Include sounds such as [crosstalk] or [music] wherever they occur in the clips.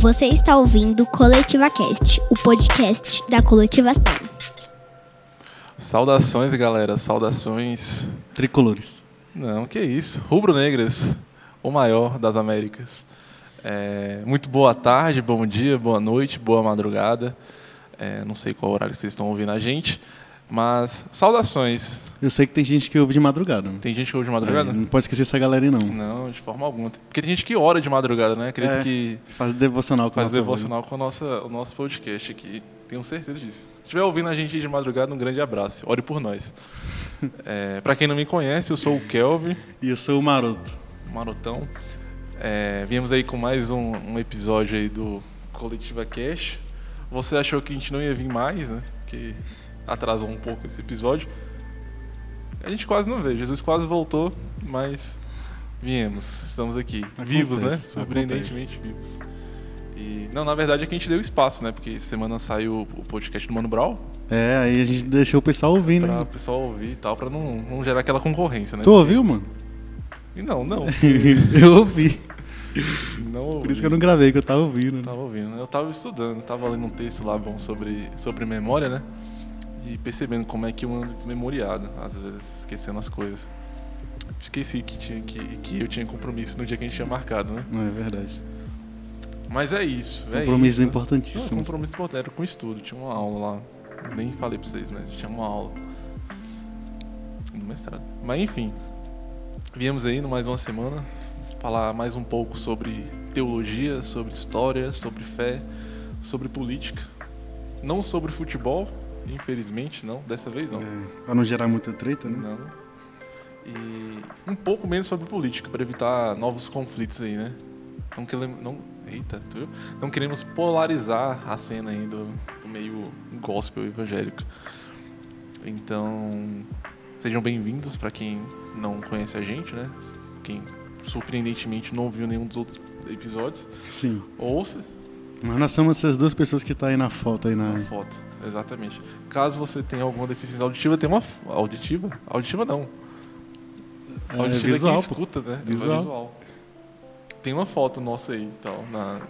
Você está ouvindo Coletiva Cast, o podcast da coletivação. Saudações, galera. Saudações. Tricolores. Não, que isso. Rubro-negras, o maior das Américas. É, muito boa tarde, bom dia, boa noite, boa madrugada. É, não sei qual horário vocês estão ouvindo a gente, mas saudações. Eu sei que tem gente que ouve de madrugada. né? Tem gente que ouve de madrugada? É, não pode esquecer essa galera aí, não. Não, de forma alguma. Porque tem gente que ora de madrugada, né? Acredito É, que Faz devocional com faz devocional com a nossa, o nosso podcast aqui. Tenho certeza disso. Se estiver ouvindo a gente de madrugada, um grande abraço. Ore por nós. [laughs] É, para quem não me conhece, eu sou o Kelvin. E eu sou o Maroto. Marotão. É, viemos aí com mais um, um episódio aí do Coletiva Cash. Você achou que a gente não ia vir mais, né? Porque atrasou um pouco esse episódio. A gente quase não veio. Jesus quase voltou, mas viemos. Estamos aqui. vivos, né? Acontece, Surpreendentemente vivos. E, não, na verdade é que a gente deu espaço, né? Porque semana saiu o podcast do Mano Brown. É, aí a gente deixou o pessoal ouvindo, Pra né? o pessoal ouvir e tal, pra não, não gerar aquela concorrência, né? Tu ouviu, mano? E não, não. [laughs] eu ouvi. não Por isso que eu não gravei, que eu tava ouvindo. né? Tava ouvindo, né? Eu tava estudando, tava lendo um texto lá bom sobre, sobre memória, né? E percebendo como é que eu ando desmemoriado, às vezes esquecendo as coisas. Esqueci que, tinha, que, que eu tinha compromisso no dia que a gente tinha marcado, né? Não, é verdade. Mas é isso, é Compromissos isso. né? Não, importantíssimos. compromisso importante, era com estudo, tinha uma aula lá. Nem falei pra vocês, mas tinha uma aula. No mestrado. Mas enfim, viemos aí no mais uma semana falar mais um pouco sobre teologia, sobre história, sobre fé, sobre política. Não sobre futebol, infelizmente, não, dessa vez não. É, pra não gerar muita treta, né? Não. E um pouco menos sobre política, para evitar novos conflitos aí, né? Não queremos. Não, eita, tu viu? Não queremos polarizar a cena aí do, do meio gospel evangélico. Então, sejam bem-vindos para quem não conhece a gente, né? Quem surpreendentemente não viu nenhum dos outros episódios, Sim. ouça Mas nós somos essas duas pessoas que tá aí na foto aí na. a foto. Exatamente. Caso você tenha alguma deficiência auditiva, tem uma. Auditiva? Auditiva não. É, Auditiva é visual, quem escuta, né? É Visual. visual. Tem uma foto nossa aí e tal, na.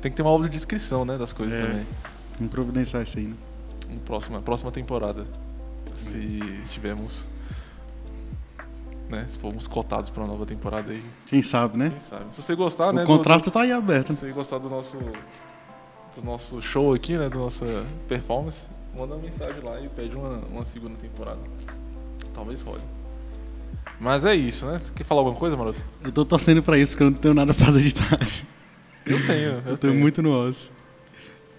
Tem que ter uma audiodescrição, né, das coisas É. também. Vamos providenciar isso aí, né? Próxima, próxima temporada. Se tivermos. Né, se formos cotados para uma nova temporada aí, Quem sabe, né? quem sabe. Se você gostar, né? o do- contrato tá aí aberto. do, né? se você gostar do nosso. Do nosso show aqui, né? Da nossa performance, manda uma mensagem lá e pede uma, uma segunda temporada. Talvez role. Mas é isso, né? Você quer falar alguma coisa, Maroto? Eu tô torcendo pra isso, porque eu não tenho nada pra fazer de tarde. Eu tenho, eu, [laughs] Eu, tenho muito no osso.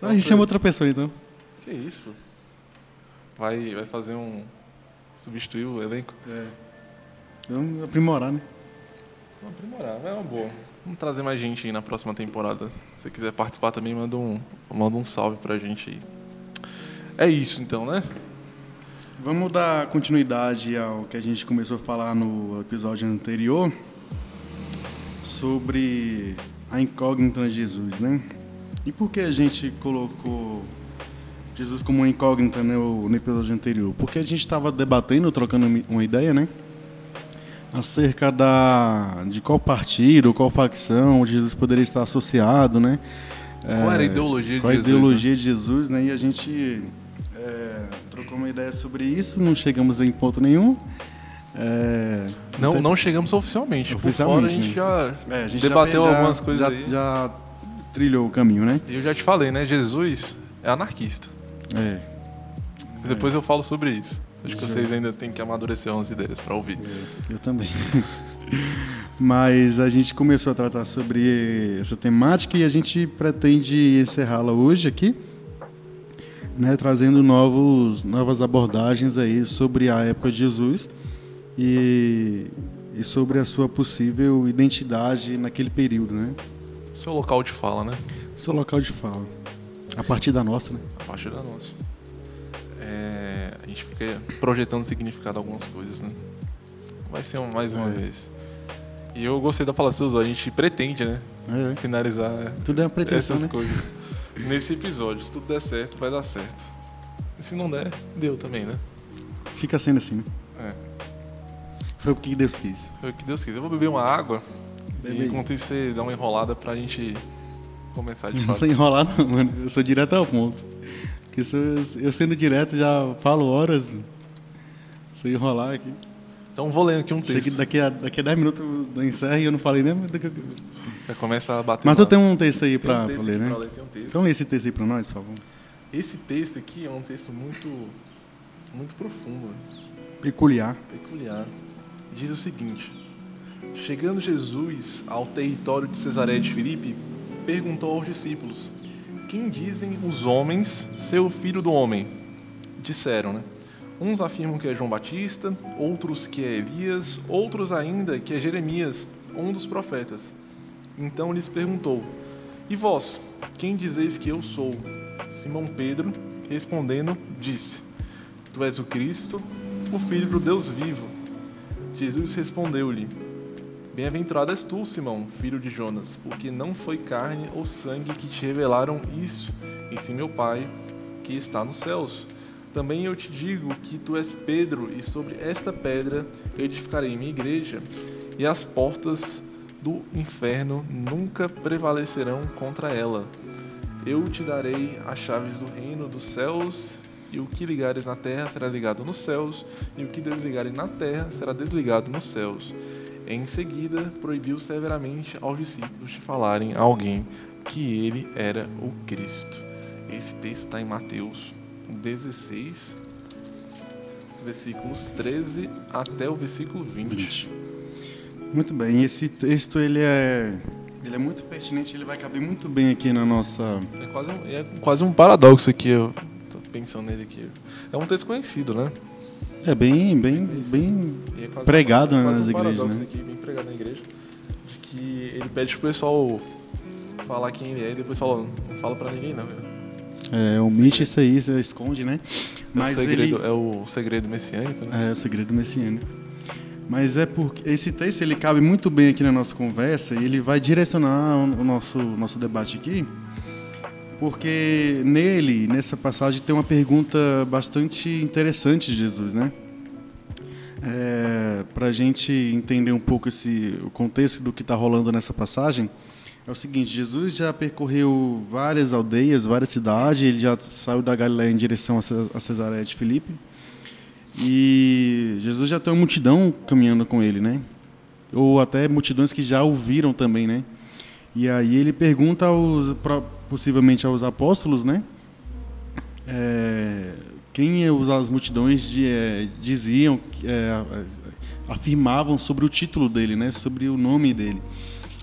a Nossa, gente chama outra pessoa, então. Que isso, pô? Vai, vai fazer um. substituir o elenco? É. Vamos aprimorar, né? Vamos aprimorar, é uma boa. Vamos trazer mais gente aí na próxima temporada. Se você quiser participar também, manda um, manda um salve pra gente aí. É isso então, né? Vamos dar continuidade ao que a gente começou a falar no episódio anterior sobre a incógnita de Jesus, né? E por que a gente colocou Jesus como uma incógnita né, no episódio anterior? Porque a gente estava debatendo, trocando uma ideia, né? Acerca da de qual partido, qual facção Jesus poderia estar associado, né? Qual era a É, ideologia de qual a Jesus? né? ideologia de Jesus, né? E a gente é, trocou uma ideia sobre isso, não chegamos em ponto nenhum. É, Não, até- não chegamos oficialmente. Por fora a Oficialmente, gente né? já é, a gente debateu já- algumas coisas já, aí. Já trilhou o caminho, né? Eu já te falei, né? Jesus é anarquista. É. Depois eu falo sobre isso. Acho que vocês ainda têm que amadurecer umas ideias pra ouvir. Eu também. [laughs] Mas a gente começou a tratar sobre essa temática e a gente pretende encerrá-la hoje aqui, né, trazendo novos, novas abordagens aí sobre a época de Jesus e, e sobre a sua possível identidade naquele período, né? Seu local de fala, né? Seu local de fala. A partir da nossa, né? A partir da nossa. É, a gente fica projetando significado algumas coisas, né? Vai ser um- mais uma É. vez. E eu gostei da palavra usou. A gente pretende, né? É, Finalizar tudo é uma pretensão, essas né? coisas nesse episódio. Se tudo der certo, vai dar certo. E se não der, deu também, né? Fica sendo assim, né? É. Foi o que Deus quis. Foi o que Deus quis. Eu vou beber uma água E enquanto isso, você dá uma enrolada pra gente começar de fato. Não enrolar não, mano. Eu sou direto ao ponto. Se eu, eu sendo direto já falo horas. Se eu enrolar aqui. Então vou lendo aqui um que texto. daqui a, daqui a 10 minutos eu encerro e eu não falei nem. Já começa a bater Mas tu tem um texto aí pra, um ler, aqui né? ler, tem um texto. Então lê esse texto aí pra nós, por favor. Esse texto aqui é um texto muito, muito profundo, Peculiar. peculiar. Diz o seguinte: Chegando Jesus ao território de Cesareia de Filipe, perguntou aos discípulos: Quem dizem os homens ser o filho do homem? Disseram, né? Uns afirmam que é João Batista, outros que é Elias, outros ainda que é Jeremias, um dos profetas. Então lhes perguntou: E vós, quem dizeis que eu sou? Simão Pedro, respondendo, disse: Tu és o Cristo, o Filho do Deus vivo. Jesus respondeu-lhe: Bem-aventurado és tu, Simão, filho de Jonas, porque não foi carne ou sangue que te revelaram isso, e sim meu Pai, que está nos céus. Também eu te digo que tu és Pedro, e sobre esta pedra edificarei minha igreja, e as portas do inferno nunca prevalecerão contra ela. Eu te darei as chaves do reino dos céus, e o que ligares na terra será ligado nos céus, e o que desligares na terra será desligado nos céus. Em seguida, proibiu severamente aos discípulos de falarem a alguém que ele era o Cristo. Esse texto está em Mateus 16, os versículos 13 até o versículo 20. Muito bem, esse texto ele é, ele é muito pertinente, ele vai caber muito bem aqui na nossa. É quase um, é quase um paradoxo aqui, eu tô pensando nele aqui. É um texto conhecido, né? É bem, bem, bem. É Pregado, né, quase nas um igrejas, né? aqui, bem pregado na igreja, de que ele pede pro pessoal falar quem ele é e depois fala, não fala pra ninguém não. É É, omite isso aí, esconde, né? o segredo, é o segredo messiânico, né? É, o segredo messiânico. Mas é porque esse texto ele cabe muito bem aqui na nossa conversa e ele vai direcionar o nosso, nosso debate aqui, porque nele, nessa passagem, tem uma pergunta bastante interessante de Jesus, né? É, Para a gente entender um pouco esse, o contexto do que está rolando nessa passagem, é o seguinte: Jesus já percorreu várias aldeias, várias cidades, ele já saiu da Galiléia em direção a Ce- a Cesareia de Filipe. E Jesus já tem uma multidão caminhando com ele, né? Ou até multidões que já ouviram também, né? E aí ele pergunta aos, possivelmente aos apóstolos, né? É, quem os- as multidões de, é, diziam, é, afirmavam sobre o título dele, né? Sobre o nome dele.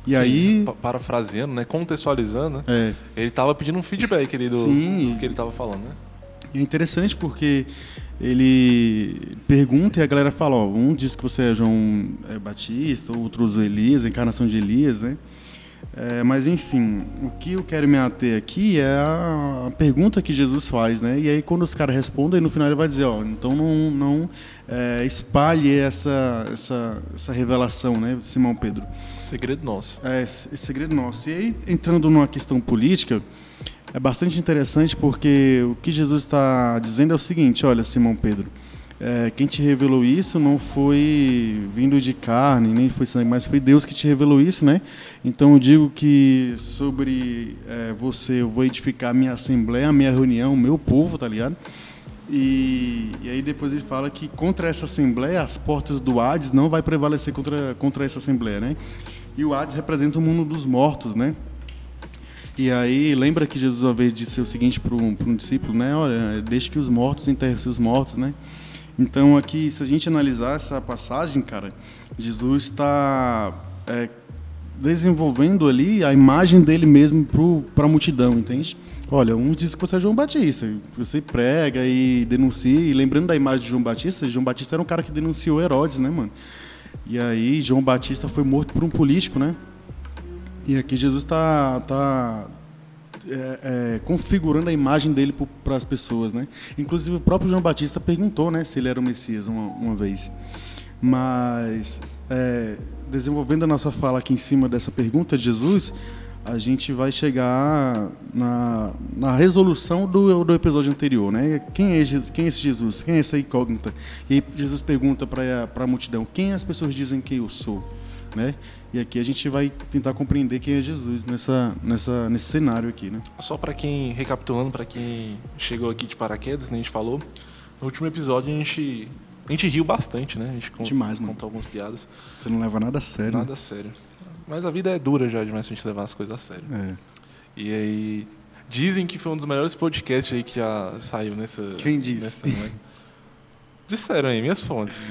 E Sim, aí, pa- parafraseando, né? Contextualizando, né? é, Ele tava pedindo um feedback ali do, Sim. do que ele tava falando, né? É interessante porque ele pergunta e a galera fala, ó, um diz que você é João é, Batista, outros Elias, encarnação de Elias, né? É, mas enfim, o que eu quero me ater aqui é a, pergunta que Jesus faz, né? E aí quando os caras respondem, no final ele vai dizer, ó, então não, não é, espalhe essa, essa, essa revelação, né, Simão Pedro? Segredo nosso. É, esse segredo nosso. E aí, entrando numa questão política, é bastante interessante porque o que Jesus está dizendo é o seguinte: olha, Simão Pedro, é, quem te revelou isso não foi vindo de carne, nem foi sangue, mas foi Deus que te revelou isso, né? Então eu digo que sobre é, você eu vou edificar a minha assembleia, a minha reunião, o meu povo, tá ligado? E, e aí depois ele fala que contra essa assembleia, as portas do Hades não vai prevalecer contra, contra essa assembleia, né? E o Hades representa o mundo dos mortos, né? E aí lembra que Jesus uma vez disse o seguinte para um, para um discípulo, né? Olha, deixe que os mortos enterrem seus mortos, né? Então aqui, se a gente analisar essa passagem, cara, Jesus está é, desenvolvendo ali a imagem dele mesmo para a multidão, entende? Olha, uns dizem que você é João Batista, você prega e denuncia, e lembrando da imagem de João Batista, João Batista era um cara que denunciou Herodes, né, mano? E aí João Batista foi morto por um político, né? E aqui Jesus está tá, é, é, configurando a imagem dele para as pessoas, né? Inclusive o próprio João Batista perguntou, né, se ele era o Messias uma, uma vez. Mas é, desenvolvendo a nossa fala aqui em cima dessa pergunta de Jesus, a gente vai chegar na, na resolução do, do episódio anterior, né? Quem é, Jesus, quem é esse Jesus? Quem é essa incógnita? E Jesus pergunta para a multidão: quem as pessoas dizem que eu sou? Né? E aqui a gente vai tentar compreender quem é Jesus nessa, nessa, nesse cenário aqui, né? Só para quem, recapitulando, para quem chegou aqui de paraquedas, né, a gente falou, no último episódio a gente, a gente riu bastante, né? A gente Demais, mano. contou algumas piadas. Você não leva nada a sério. Nada né? a sério. Mas a vida é dura já demais pra gente levar as coisas a sério. É. E aí, dizem que foi um dos melhores podcasts aí que já saiu nessa... Quem disse? nessa noite. [laughs] Disseram aí, minhas fontes.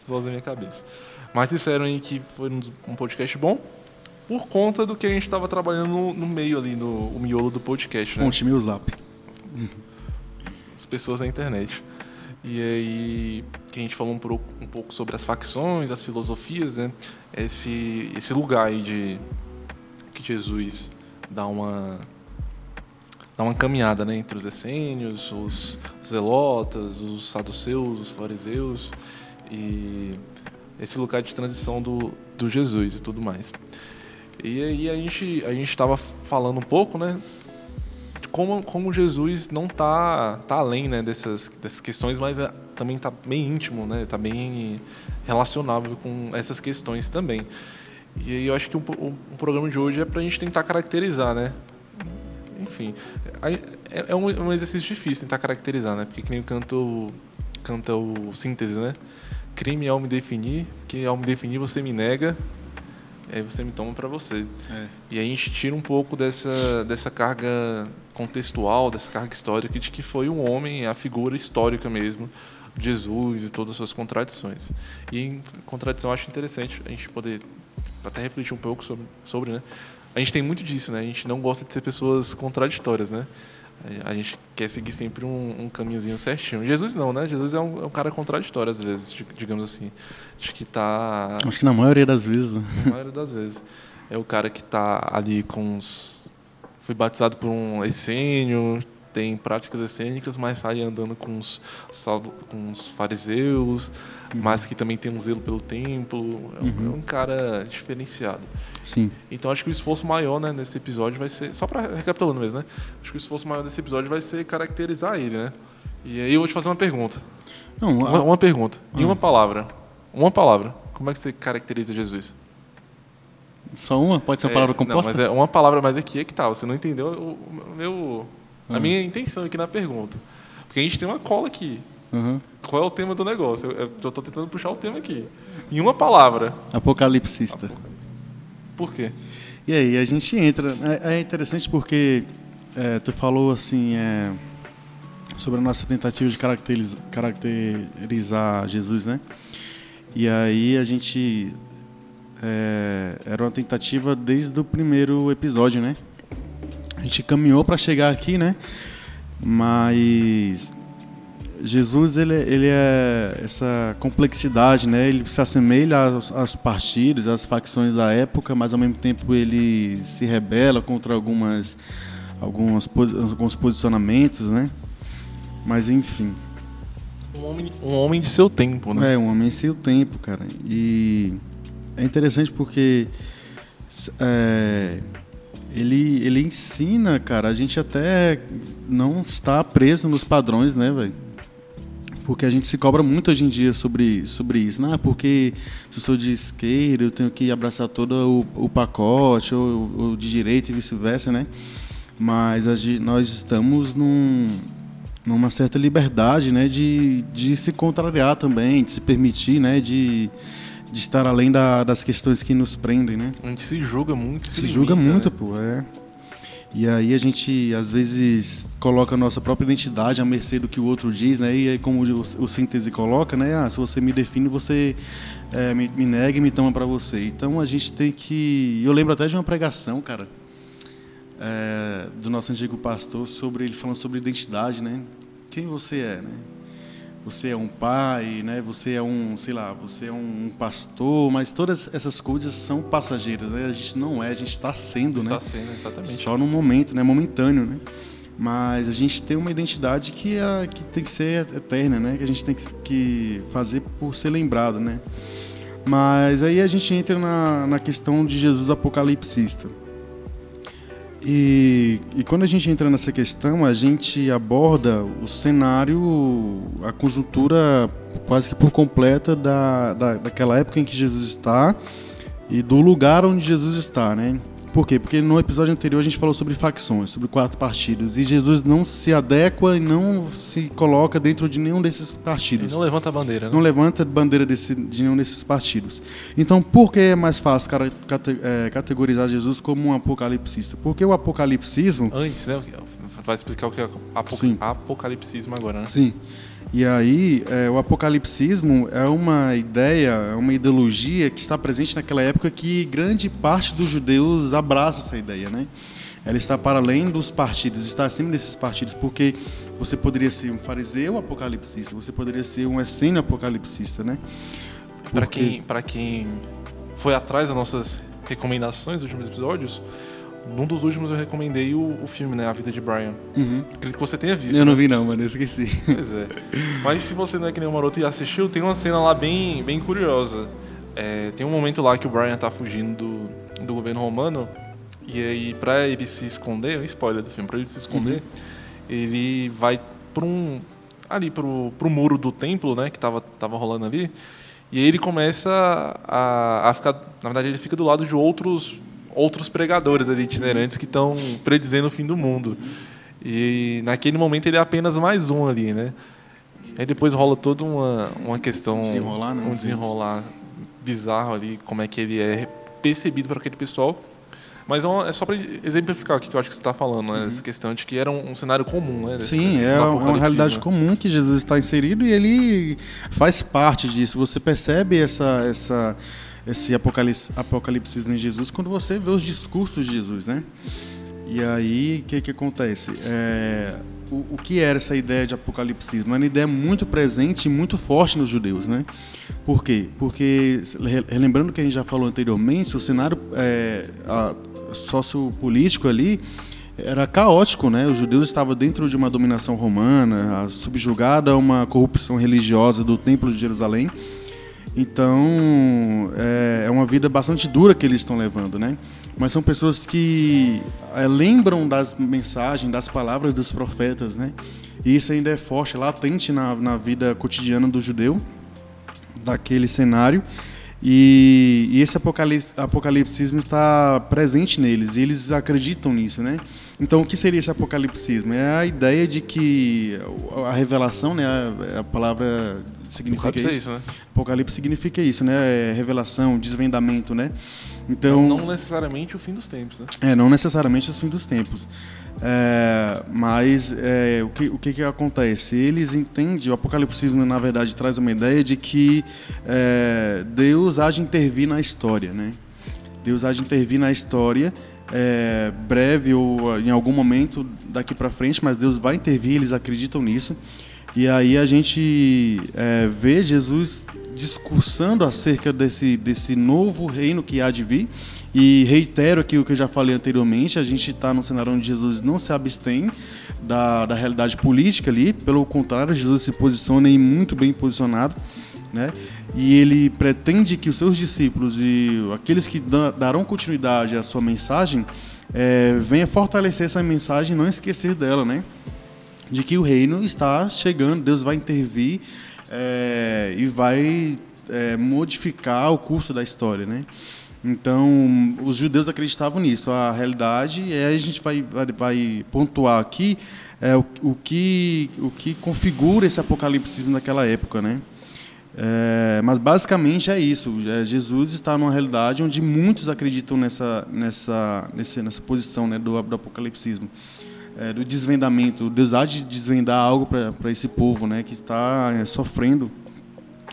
Só da minha cabeça. Mas disseram aí que foi um- podcast bom por conta do que a gente estava trabalhando no, no meio ali, no o miolo do podcast, né? Fonte meu zap. As pessoas na internet. E aí, que a gente falou um, pro- um pouco sobre as facções, as filosofias, né? Esse, esse lugar aí de que Jesus dá uma dá uma caminhada, né, entre os essênios, os zelotas, os saduceus, os fariseus e esse lugar de transição do, do Jesus e tudo mais. E aí a gente a gente estava falando um pouco, né, de como, como Jesus não tá, tá além né, dessas, dessas questões, mas é, também tá bem íntimo, né? Tá bem relacionável com essas questões também. E aí eu acho que o, o, o programa de hoje é pra gente tentar caracterizar, né? Enfim, a- é, é um, um exercício difícil tentar caracterizar, né? Porque que nem canta o, canta o síntese, né? Crime ao me definir, porque ao me definir você me nega, aí você me toma pra você. É. E aí a gente tira um pouco dessa, dessa carga contextual, dessa carga histórica de que foi um homem, a figura histórica mesmo, Jesus e todas as suas contradições. E em contradição acho interessante a gente poder até refletir um pouco sobre, sobre né? A gente tem muito disso, né? A gente não gosta de ser pessoas contraditórias, né? A gente quer seguir sempre um, um caminhozinho certinho. Jesus não, né? Jesus é um, é um cara contraditório às vezes, di- digamos assim. Acho que tá Acho que na maioria das vezes. né? a maioria das vezes. É o cara que tá ali com os. Foi batizado por um essênio, tem práticas essênicas, mas sai andando com os, com os fariseus, mas que também tem um zelo pelo templo. É um, é um cara diferenciado. Sim. Então acho que o esforço maior né, nesse episódio vai ser. Só para recapitulando mesmo, né? Acho que o esforço maior desse episódio vai ser caracterizar ele, né? E aí eu vou te fazer uma pergunta. Não, Uma, a- uma pergunta. Em Ah. uma palavra. Uma palavra. Como é que você caracteriza Jesus? só uma? Pode ser uma palavra É, composta? Não, mas é uma palavra, mas aqui é que tá. Você não entendeu o, o meu, a Ah. minha intenção aqui na pergunta. Porque a gente tem uma cola aqui. Uhum. Qual é o tema do negócio? Eu, tô tentando puxar o tema aqui. Em uma palavra. Apocalipsista. Por quê? E aí a gente entra. É, é interessante porque é, tu falou assim é, sobre a nossa tentativa de caracteriz- caracterizar Jesus, né? E aí a gente é, era uma tentativa desde o primeiro episódio, né? A gente caminhou para chegar aqui, né? Mas Jesus ele, ele é essa complexidade, né? Ele se assemelha aos, aos partidos, às facções da época, mas ao mesmo tempo ele se rebela contra algumas, algumas alguns posicionamentos, né? Mas enfim, Um homem, um homem de seu tempo, né? é um homem sem o tempo, cara. E é interessante porque é, ele, ele ensina, cara, a gente até não está preso nos padrões, né, velho? Porque a gente se cobra muito hoje em dia sobre, sobre isso. Não, porque se eu sou de esquerda, eu tenho que abraçar todo o, o pacote, ou, ou de direita e vice-versa, né? Mas a nós estamos num, numa certa liberdade, né? De, de se contrariar também, de se permitir, né? De, de estar além da- das questões que nos prendem, né? A gente se julga muito. Se limita, julga muito, né? pô, é. E aí a gente, às vezes, coloca a nossa própria identidade à mercê do que o outro diz, né? E aí, como o, o síntese coloca, né? Ah, se você me define, você é, me, me nega e me toma pra você. Então a gente tem que... Eu lembro até de uma pregação, cara, é, do nosso antigo pastor, sobre ele falando sobre identidade, né? Quem você é, né? Você é um pai, né? Você é um, sei lá, você é um pastor, mas todas essas coisas são passageiras, né? A gente não é, a gente está sendo, Está né? sendo, exatamente. Só no momento, né? Momentâneo, né? Mas a gente tem uma identidade que, é, que tem que ser eterna, né? Que a gente tem que, que fazer por ser lembrado, né? Mas aí a gente entra na, na questão de Jesus apocalipsista. E, e quando a gente entra nessa questão, a gente aborda o cenário, a conjuntura quase que por completa da, da, daquela época em que Jesus está e do lugar onde Jesus está, né? Por quê? Porque no episódio anterior a gente falou sobre facções, sobre quatro partidos. E Jesus não se adequa e não se coloca dentro de nenhum desses partidos. Ele não levanta a bandeira, né? Não levanta bandeira desse, de nenhum desses partidos. Então, por que é mais fácil cara, cate, é, categorizar Jesus como um apocalipsista? Porque o apocalipsismo. Antes, né? Vai explicar o que é apoc Sim. apocalipsismo agora, né? Sim. E aí, é, o apocalipsismo é uma ideia, é uma ideologia que está presente naquela época que grande parte dos judeus abraça essa ideia, né? Ela está para além dos partidos, está acima desses partidos, porque você poderia ser um fariseu apocalipsista, você poderia ser um essênio apocalipsista, né? Para Porque- quem, pra quem foi atrás das nossas recomendações dos últimos episódios, num dos últimos eu recomendei o, o filme, né? A Vida de Brian. Uhum. Acredito que você tenha visto. Eu não né? vi não, mano, eu esqueci. Pois é. Mas se você não é que nem o Maroto e assistiu, tem uma cena lá bem, bem curiosa. É, tem um momento lá que o Brian tá fugindo do, do governo romano. E aí, pra ele se esconder, é um spoiler do filme, pra ele se esconder, ele vai pra um. ali pro, pro muro do templo, né? Que tava, tava rolando ali. E aí ele começa a, a ficar. Na verdade, ele fica do lado de outros, outros pregadores ali, itinerantes, que estão predizendo o fim do mundo. E naquele momento ele é apenas mais um ali, né? Aí depois rola toda uma, uma questão. Desenrolar, né? Um desenrolar bizarro ali, como é que ele é percebido por aquele pessoal. Mas é, uma- é só para exemplificar o que eu acho que você está falando, né? Essa questão de que era um, um cenário comum, né? Uhum. Sim, desse é uma realidade comum que Jesus está inserido e ele faz parte disso. Você percebe essa, essa, esse apocalipse, apocalipsismo em Jesus quando você vê os discursos de Jesus, né? E aí, o que, que acontece? É, o, o que era essa ideia de apocalipsismo? Era uma ideia muito presente e muito forte nos judeus, né? Por quê? Porque, re- relembrando o que a gente já falou anteriormente, o cenário é, a- sociopolítico ali era caótico, né? Os judeus estavam dentro de uma dominação romana, subjugada a uma corrupção religiosa do Templo de Jerusalém. Então, é, é uma vida bastante dura que eles estão levando, né? Mas são pessoas que é, lembram das mensagens, das palavras dos profetas, né? E isso ainda é forte, latente na, na vida cotidiana do judeu, daquele cenário. E, e esse apocalipse, apocalipsismo está presente neles, e eles acreditam nisso, né? Então, o que seria esse apocalipsismo? É a ideia de que a revelação, né? A, a palavra significa Apocalipse é isso. isso, né? Apocalipse significa isso, né? É revelação, desvendamento, né? Então, Não, não necessariamente o fim dos tempos, né? é, não necessariamente os fim dos tempos. É, mas é, o, que, o que, que acontece? Eles entendem, o apocalipsismo na verdade traz uma ideia de que é, Deus há de intervir na história, né? Deus há de intervir na história, é, breve ou em algum momento daqui para frente, mas Deus vai intervir, eles acreditam nisso. E aí a gente é, vê Jesus discursando acerca desse, desse novo reino que há de vir. E reitero aqui o que eu já falei anteriormente: a gente está num cenário onde Jesus não se abstém da, da realidade política ali, pelo contrário, Jesus se posiciona e muito bem posicionado. Né? E ele pretende que os seus discípulos e aqueles que da- darão continuidade à sua mensagem é, venha fortalecer essa mensagem não esquecer dela, né? de que o reino está chegando, Deus vai intervir é, e vai é, modificar o curso da história, né? Então, os judeus acreditavam nisso. A realidade, e aí a gente vai, vai, pontuar aqui é, o, o, que, o que configura esse apocalipsismo naquela época, né? É, mas basicamente é isso. É, Jesus está numa realidade onde muitos acreditam nessa, nessa, nesse, nessa posição né, do, do apocalipsismo é, do desvendamento. Deus há de desvendar algo para esse povo né, que está é, sofrendo.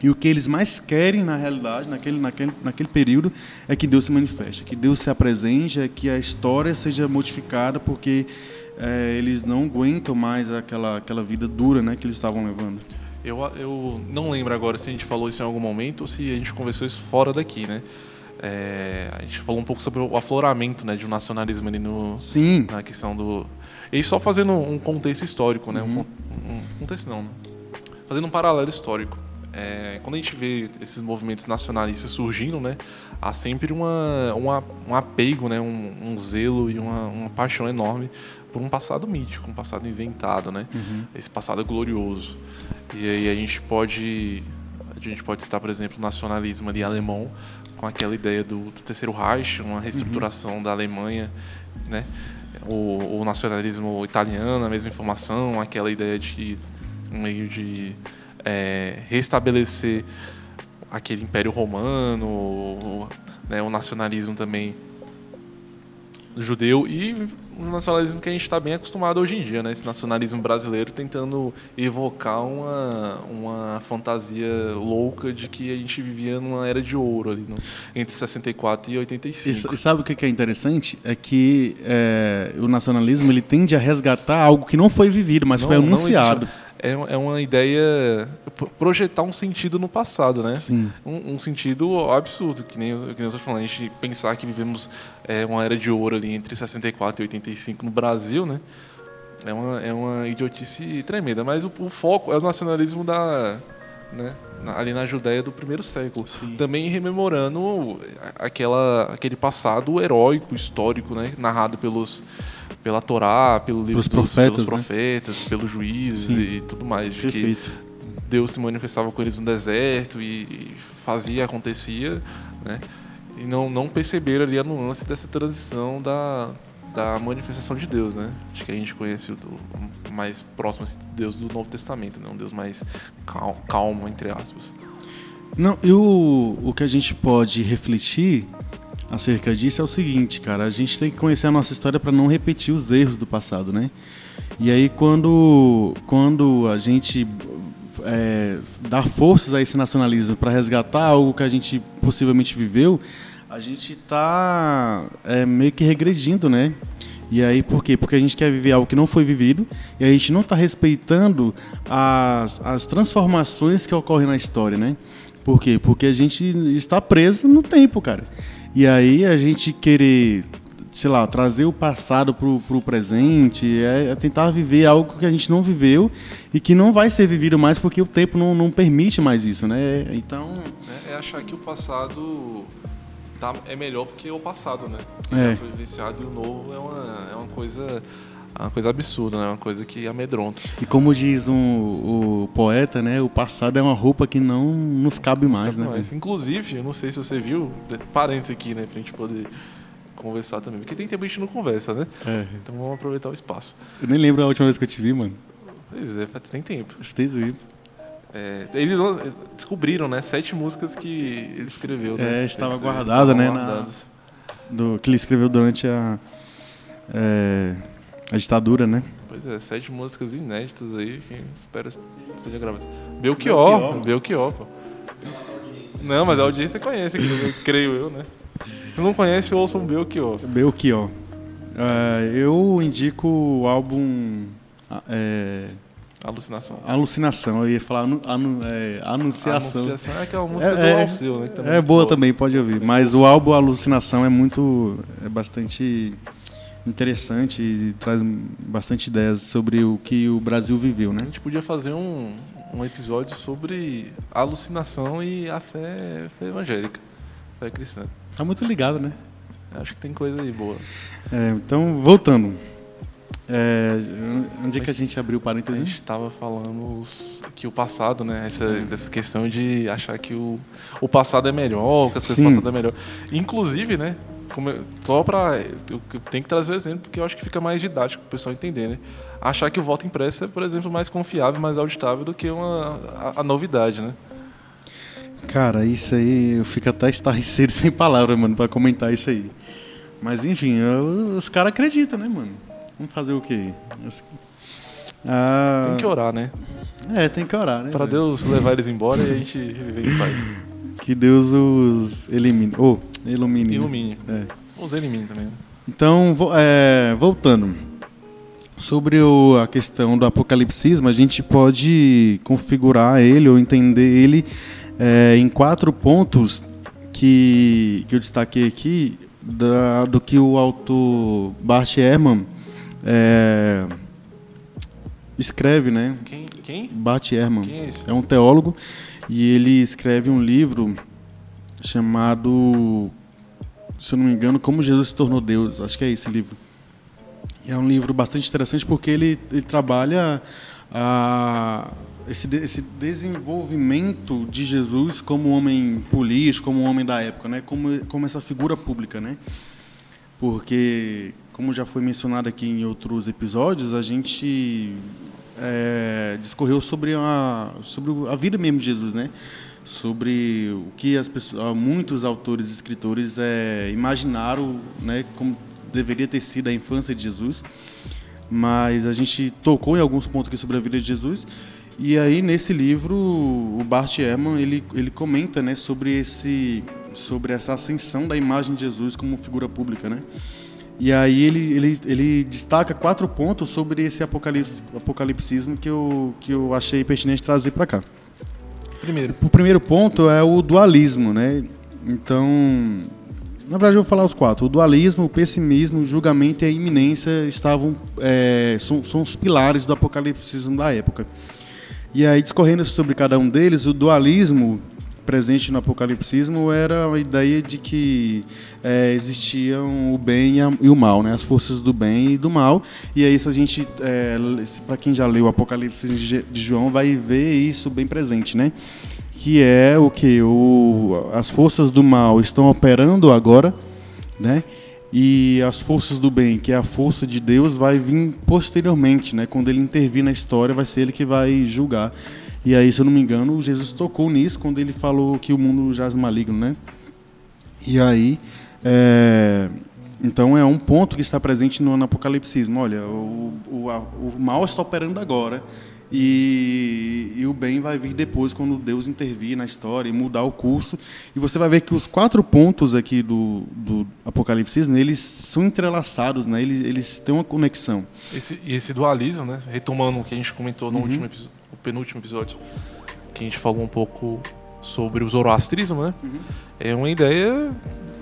E o que eles mais querem, na realidade, naquele, naquele, naquele período, é que Deus se manifeste, que Deus se apresente, é que a história seja modificada, porque é, eles não aguentam mais aquela, aquela vida dura né, que eles estavam levando. Eu, eu não lembro agora se a gente falou isso em algum momento ou se a gente conversou isso fora daqui, né? É, a gente falou um pouco sobre o afloramento né, de um nacionalismo ali no, Sim, na questão do. E só fazendo um contexto histórico, né? Um, Uhum. con- um contexto não, né? Fazendo um paralelo histórico. É, quando a gente vê esses movimentos nacionalistas surgindo, né? Há sempre uma, uma, um apego, né? Um, um zelo e uma, uma paixão enorme por um passado mítico, um passado inventado, né? Uhum. Esse passado glorioso. E aí a gente pode A gente pode citar, por exemplo, o nacionalismo ali alemão, com aquela ideia do, do terceiro Reich, uma reestruturação da Alemanha, né? O, o, nacionalismo italiano, a mesma informação, aquela ideia de meio de é, restabelecer aquele Império Romano, o, né, o nacionalismo também judeu e o nacionalismo que a gente está bem acostumado hoje em dia, né? Esse nacionalismo brasileiro tentando evocar uma, uma fantasia louca de que a gente vivia numa era de ouro ali, no, entre 64 e 85. E, sabe o que é interessante? É que é, o nacionalismo ele tende a resgatar algo que não foi vivido, mas não, foi anunciado é, é uma ideia projetar um sentido no passado, né? Sim. Um, um sentido absurdo, que nem, que nem eu estou falando. A gente pensar que vivemos é, uma era de ouro ali entre 64 e 85 no Brasil, né? É uma, é uma idiotice tremenda. Mas o, o foco é o nacionalismo da, né? ali na Judéia do primeiro século. Sim. Também rememorando aquela, aquele passado heróico, histórico, né? narrado pelos pela Torá, pelo livro dos, profetas, pelos né? profetas, pelos juízes Sim. e tudo mais, de Perfeito. que Deus se manifestava com eles no deserto e, fazia, acontecia, né? E não, não perceberam ali a nuance dessa transição da, da manifestação de Deus, né? Acho que a gente conhece o, o mais próximo assim, Deus do Novo Testamento, né? Um Deus mais calmo, calmo entre aspas. Não, e o, o que a gente pode refletir acerca disso é o seguinte, cara, a gente tem que conhecer a nossa história para não repetir os erros do passado, né? E aí quando quando a gente é, dá forças a esse nacionalismo para resgatar algo que a gente possivelmente viveu, a gente está é, meio que regredindo, né? E aí por quê? Porque a gente quer viver algo que não foi vivido e a gente não está respeitando as, as transformações que ocorrem na história, né? Por quê? Porque a gente está preso no tempo, cara. E aí a gente querer, sei lá, trazer o passado pro, pro presente, é, é, tentar viver algo que a gente não viveu e que não vai ser vivido mais porque o tempo não, não permite mais isso, né? Então. É, é achar que o passado tá, é melhor porque o passado, né? É. Já foi vivenciado e o novo é uma, é uma coisa uma coisa absurda, né? Uma coisa que amedronta. E como diz um, o poeta, né? O passado é uma roupa que não nos cabe nos mais, cabe né? Mais. Inclusive, eu não sei se você viu, parênteses aqui, né? Pra gente poder conversar também. Porque tem tempo a gente não conversa, né? É. Então vamos aproveitar o espaço. Eu nem lembro a última vez que eu te vi, mano. Pois é, tem tempo. Tem tempo. É, eles descobriram, né? Sete músicas que ele escreveu. É, né, estava guardada, né? Na, do, que ele escreveu durante a... É, a ditadura, né? Pois é, sete músicas inéditas aí que espero seja gravada. Belchior, Belchior, pô. Não, mas a audiência conhece, creio eu, né? Se não conhece, ouça um Belchior. Belchior. Uh, eu indico o álbum... É... Alucinação. Alucinação, eu ia falar anu, anu, é, Anunciação. Anunciação é aquela música é, do Alceu, né? é boa, boa também, pode ouvir. Mas o álbum Alucinação é muito. é bastante interessante e traz bastante ideias sobre o que o Brasil viveu, né? A gente podia fazer um, um episódio sobre alucinação e a fé, fé evangélica, fé cristã. Tá muito ligado, né? Acho que tem coisa aí boa. É, então, voltando. É, onde é que a gente abriu o parênteses? A gente estava falando que o passado, né? Essa, essa questão de achar que o, o passado é melhor, que as coisas do passado é melhor. Inclusive, né? Só para eu tenho que trazer o exemplo porque eu acho que fica mais didático para o pessoal entender, né? Achar que o voto impresso é, por exemplo, mais confiável, mais auditável do que uma a, a novidade, né? Cara, isso aí eu fico até estarrecido [laughs] sem palavras, mano, para comentar isso aí. Mas enfim, eu, os caras acreditam, né, mano? Vamos fazer o quê? Ah, tem que orar, né? É, tem que orar, né? Para Deus levar eles embora e a gente viver em paz. [laughs] Que Deus os elimine. Ou oh, ilumine. Ilumine. Né? É. Os elimine também. Né? Então, é, voltando. Sobre o, a questão do apocalipsismo, a gente pode configurar ele ou entender ele é, em quatro pontos que, que eu destaquei aqui da, do que o autor Bart Ehrman é, escreve, né? Quem? quem? Bart Ehrman. Quem é, esse? é um teólogo e ele escreve um livro chamado, se eu não me engano, Como Jesus se tornou Deus. Acho que é esse livro. E é um livro bastante interessante porque ele, ele trabalha a, esse, esse desenvolvimento de Jesus como homem político, como homem da época, né? Como, como essa figura pública, né? Porque, como já foi mencionado aqui em outros episódios, a gente é, discorreu sobre a, sobre a vida mesmo de Jesus, né? Sobre o que as pessoas, muitos autores e escritores é, imaginaram, né? Como deveria ter sido a infância de Jesus mas a gente tocou em alguns pontos aqui sobre a vida de Jesus. E aí nesse livro o Bart Ehrman ele, ele comenta, né, sobre esse sobre essa ascensão da imagem de Jesus como figura pública, né? E aí ele, ele, ele destaca quatro pontos sobre esse apocalipse, apocalipsismo que eu, que eu achei pertinente trazer para cá. Primeiro, O primeiro ponto é o dualismo, né? Então, na verdade, eu vou falar os quatro. O dualismo, o pessimismo, o julgamento e a iminência estavam é, são, são os pilares do apocalipsismo da época. E aí, discorrendo sobre cada um deles, o dualismo presente no apocalipsismo era a ideia de que é, existiam o bem e, o mal, né? As forças do bem e do mal. E aí, se a gente, para quem já leu o Apocalipse de João, vai ver isso bem presente, né? que é o que o, as forças do mal estão operando agora, né? E as forças do bem, que é a força de Deus, vai vir posteriormente, né? Quando ele intervir na história, vai ser ele que vai julgar. E aí, se eu não me engano, Jesus tocou nisso quando ele falou que o mundo jaz maligno, né? E aí, é, então é um ponto que está presente no, no Apocalipsismo. Olha, o, o, a- o mal está operando agora e, e o bem vai vir depois quando Deus intervir na história e mudar o curso. E você vai ver que os quatro pontos aqui do, do Apocalipsismo eles são entrelaçados, né? Eles, eles têm uma conexão. esse, e esse dualismo, né? Retomando o que a gente comentou no Uhum. último penúltimo episódio, que a gente falou um pouco sobre o zoroastrismo, né? Uhum. É uma ideia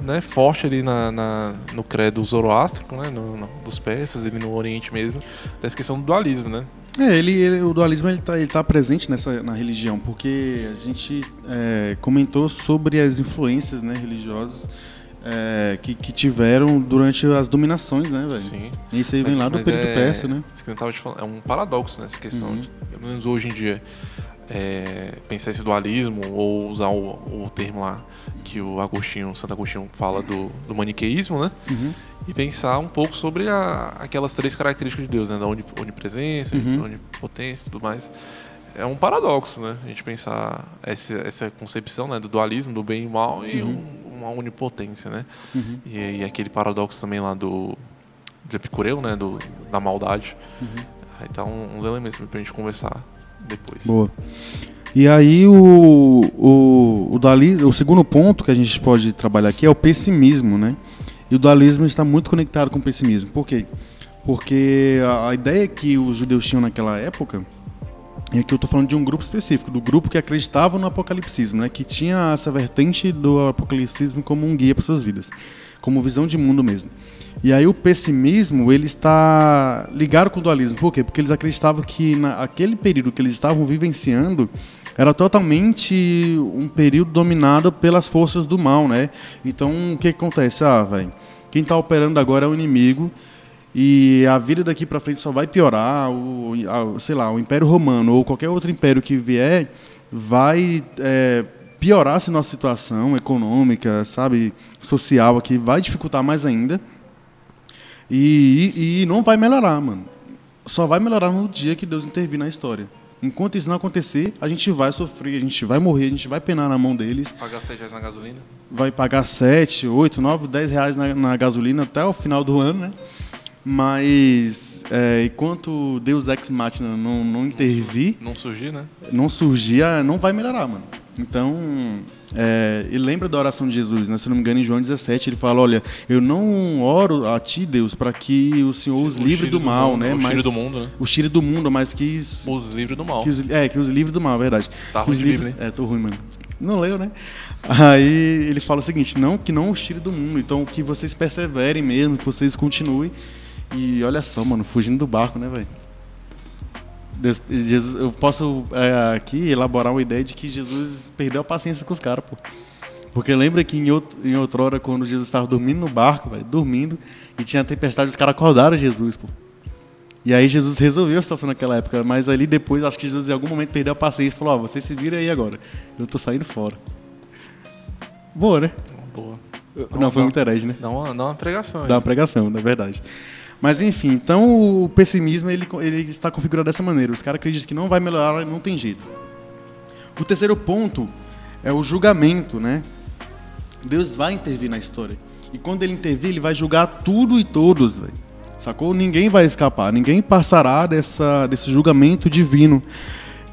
né, forte ali na, na- no credo zoroástrico, né? No, no- dos persas, ali no Oriente mesmo, dessa questão do dualismo, né? É, ele, ele- o dualismo ele está ele tá presente nessa na religião, porque a gente é, comentou sobre as influências né, religiosas é, que, que tiveram durante as dominações, né, velho? Sim. Isso aí vem Mas- lá do período é- persa, né? Isso que eu tava te falando, é um paradoxo nessa questão. Uhum. de, pelo menos hoje em dia, é, pensar esse dualismo, ou usar o, o termo lá que o Agostinho, Santo Agostinho fala do, do maniqueísmo, né? Uhum. E pensar um pouco sobre a- aquelas três características de Deus, né? Da oni- onipresença, Uhum. onipotência e tudo mais. É um paradoxo, né? A gente pensar essa, essa concepção né? do dualismo, do bem e mal, e Uhum. um- uma onipotência, né? Uhum. E, e aquele paradoxo também lá do, do Epicureu, né? Do, da maldade. Uhum. Um- uns elementos pra gente conversar depois. Boa. E aí o, o, o, duali- o segundo ponto que a gente pode trabalhar aqui é o pessimismo, né? E o dualismo está muito conectado com o pessimismo. Por quê? Porque a, a ideia que os judeus tinham naquela época, e aqui eu estou falando de um grupo específico, do grupo que acreditava no apocalipsismo, né? Que tinha essa vertente do apocalipsismo como um guia para suas vidas, como visão de mundo mesmo. E aí o pessimismo, ele está ligado com o dualismo. Por quê? Porque eles acreditavam que naquele período que eles estavam vivenciando era totalmente um período dominado pelas forças do mal, né? Então, o que, acontece? Ah, velho, quem está operando agora é o inimigo e a vida daqui para frente só vai piorar. O, sei lá, o Império Romano ou qualquer outro império que vier vai é, piorar essa nossa situação econômica, sabe, social aqui, vai dificultar mais ainda. E, e, e não vai melhorar, mano. Só vai melhorar no dia que Deus intervir na história. Enquanto isso não acontecer, a gente vai sofrer, a gente vai morrer, a gente vai penar na mão deles, Pagar 7 reais na gasolina? vai pagar 7, 8, 9, 10 reais na, na gasolina até o final do ano, né? Mas é, enquanto Deus Ex Machina não, não intervir, Não surgir, né? não surgir, ah, não vai melhorar, mano. Então, é, e lembra da oração de Jesus, né? Se não me engano, em João 17, ele fala: Olha, eu não oro a ti, Deus, para que o Senhor os O livre tire do mal, mundo, né? O Mas tire do mundo, né? os tire do mundo, mas que, Os livres do mal. que os, é, que os livre do mal, é verdade. Tá ruim os de livre- Bíblia, hein? É, tô ruim, mano. Não leio, né? Aí ele fala o seguinte: não, que não os tire do mundo, então que vocês perseverem mesmo, que vocês continuem. E olha só, mano, fugindo do barco, né, velho? Deus- Jesus- Eu posso é, aqui elaborar uma ideia de que Jesus perdeu a paciência com os caras, pô. Porque lembra que em, outro, em outra hora, quando Jesus estava dormindo no barco, velho, dormindo, e tinha tempestade, os caras acordaram Jesus, pô. E aí Jesus resolveu a situação naquela época, mas ali depois, acho que Jesus em algum momento perdeu a paciência e falou, ó, oh, você se vira aí agora. Eu tô saindo fora. Boa, né? Boa. Não, foi muito herege, né? Dá uma, dá uma pregação aí. Dá uma pregação, na verdade. Mas enfim, então o pessimismo ele, ele está configurado dessa maneira. Os caras acreditam que não vai melhorar, não tem jeito. O terceiro ponto é o julgamento, né? Deus vai intervir na história. E quando ele intervir, ele vai julgar tudo e todos, véio. sacou? Ninguém vai escapar, ninguém passará dessa, desse julgamento divino.